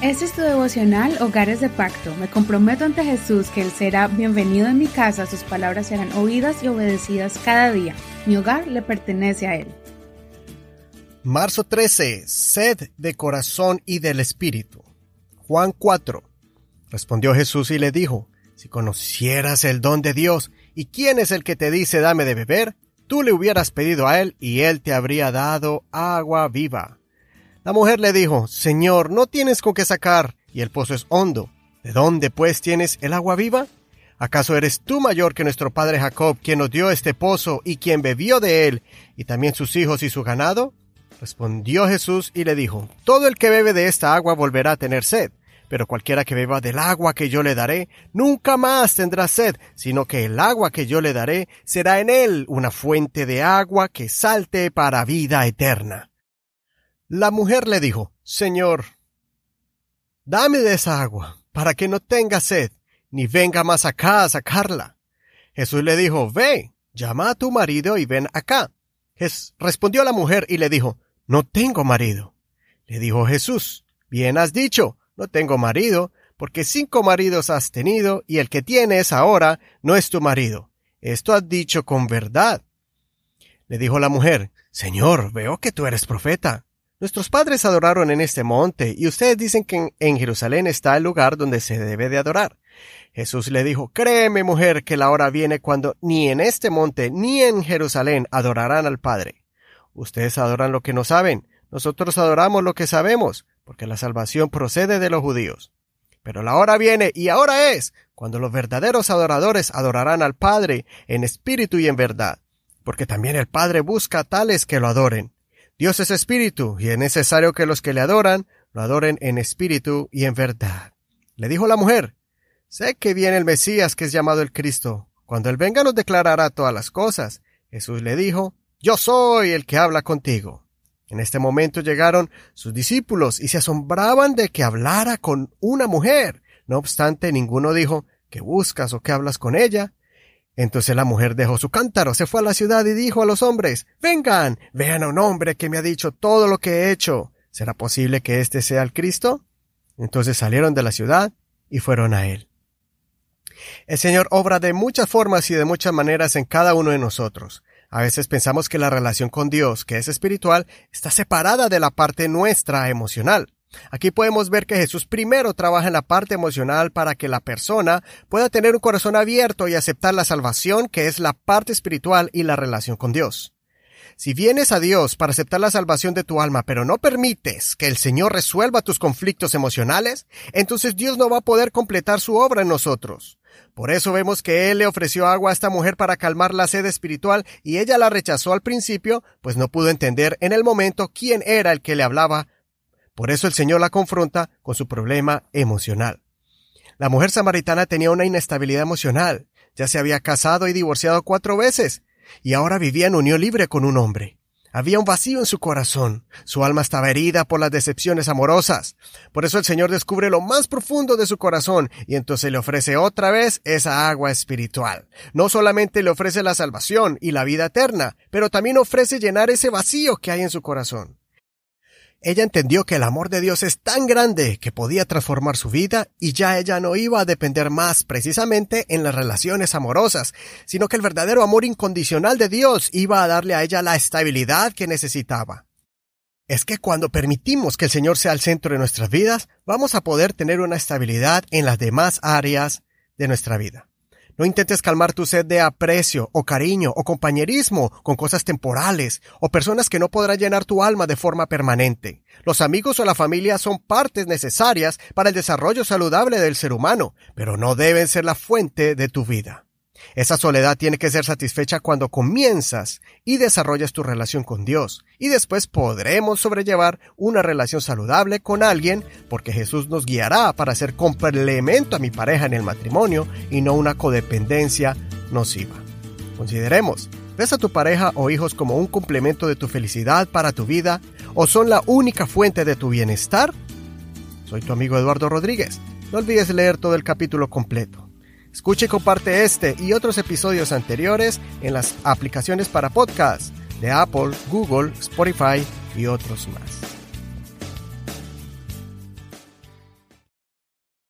Este es tu devocional Hogares de Pacto. Me comprometo ante Jesús que Él será bienvenido en mi casa, sus palabras serán oídas y obedecidas cada día. Mi hogar le pertenece a Él. Marzo 13. Sed de corazón y del Espíritu. Juan 4. Respondió Jesús y le dijo, Si conocieras el don de Dios, ¿y quién es el que te dice dame de beber? Tú le hubieras pedido a él y él te habría dado agua viva. La mujer le dijo, Señor, no tienes con qué sacar, y el pozo es hondo. ¿De dónde pues tienes el agua viva? ¿Acaso eres tú mayor que nuestro padre Jacob, quien nos dio este pozo y quien bebió de él, y también sus hijos y su ganado? Respondió Jesús y le dijo, Todo el que bebe de esta agua volverá a tener sed, pero cualquiera que beba del agua que yo le daré, nunca más tendrá sed, sino que el agua que yo le daré será en él una fuente de agua que salte para vida eterna. La mujer le dijo, Señor, dame de esa agua, para que no tenga sed, ni venga más acá a sacarla. Jesús le dijo, Ve, llama a tu marido y ven acá. respondió la mujer y le dijo, No tengo marido. Le dijo Jesús, Bien has dicho, no tengo marido, porque cinco maridos has tenido, y el que tienes ahora no es tu marido. Esto has dicho con verdad. Le dijo la mujer, Señor, veo que tú eres profeta. Nuestros padres adoraron en este monte, y ustedes dicen que en, Jerusalén está el lugar donde se debe de adorar. Jesús le dijo, Créeme, mujer, que la hora viene cuando ni en este monte ni en Jerusalén adorarán al Padre. Ustedes adoran lo que no saben, nosotros adoramos lo que sabemos, porque la salvación procede de los judíos. Pero la hora viene, y ahora es, cuando los verdaderos adoradores adorarán al Padre en espíritu y en verdad, porque también el Padre busca a tales que lo adoren. Dios es espíritu, y es necesario que los que le adoran lo adoren en espíritu y en verdad. Le dijo la mujer, Sé que viene el Mesías que es llamado el Cristo. Cuando él venga nos declarará todas las cosas. Jesús le dijo, Yo soy el que habla contigo. En este momento llegaron sus discípulos y se asombraban de que hablara con una mujer. No obstante, ninguno dijo, ¿qué buscas o qué hablas con ella? Entonces la mujer dejó su cántaro, se fue a la ciudad y dijo a los hombres, Vengan, vean a un hombre que me ha dicho todo lo que he hecho. ¿Será posible que éste sea el Cristo? Entonces salieron de la ciudad y fueron a él. El Señor obra de muchas formas y de muchas maneras en cada uno de nosotros. A veces pensamos que la relación con Dios, que es espiritual, está separada de la parte nuestra emocional. Aquí podemos ver que Jesús primero trabaja en la parte emocional para que la persona pueda tener un corazón abierto y aceptar la salvación, que es la parte espiritual y la relación con Dios. Si vienes a Dios para aceptar la salvación de tu alma, pero no permites que el Señor resuelva tus conflictos emocionales, entonces Dios no va a poder completar su obra en nosotros. Por eso vemos que Él le ofreció agua a esta mujer para calmar la sed espiritual y ella la rechazó al principio, pues no pudo entender en el momento quién era el que le hablaba por eso el Señor la confronta con su problema emocional. La mujer samaritana tenía una inestabilidad emocional, ya se había casado y divorciado cuatro veces, y ahora vivía en unión libre con un hombre. Había un vacío en su corazón, su alma estaba herida por las decepciones amorosas. Por eso el Señor descubre lo más profundo de su corazón y entonces le ofrece otra vez esa agua espiritual. No solamente le ofrece la salvación y la vida eterna, pero también ofrece llenar ese vacío que hay en su corazón. Ella entendió que el amor de Dios es tan grande que podía transformar su vida y ya ella no iba a depender más precisamente en las relaciones amorosas, sino que el verdadero amor incondicional de Dios iba a darle a ella la estabilidad que necesitaba. Es que cuando permitimos que el Señor sea el centro de nuestras vidas, vamos a poder tener una estabilidad en las demás áreas de nuestra vida. No intentes calmar tu sed de aprecio o cariño o compañerismo con cosas temporales o personas que no podrán llenar tu alma de forma permanente. Los amigos o la familia son partes necesarias para el desarrollo saludable del ser humano, pero no deben ser la fuente de tu vida. Esa soledad tiene que ser satisfecha cuando comienzas y desarrollas tu relación con Dios, y después podremos sobrellevar una relación saludable con alguien porque Jesús nos guiará para ser complemento a mi pareja en el matrimonio y no una codependencia nociva. Consideremos, ¿ves a tu pareja o hijos como un complemento de tu felicidad para tu vida o son la única fuente de tu bienestar? Soy tu amigo Eduardo Rodríguez. No olvides leer todo el capítulo completo. Escuche y comparte este y otros episodios anteriores en las aplicaciones para podcast de Apple, Google, Spotify y otros más.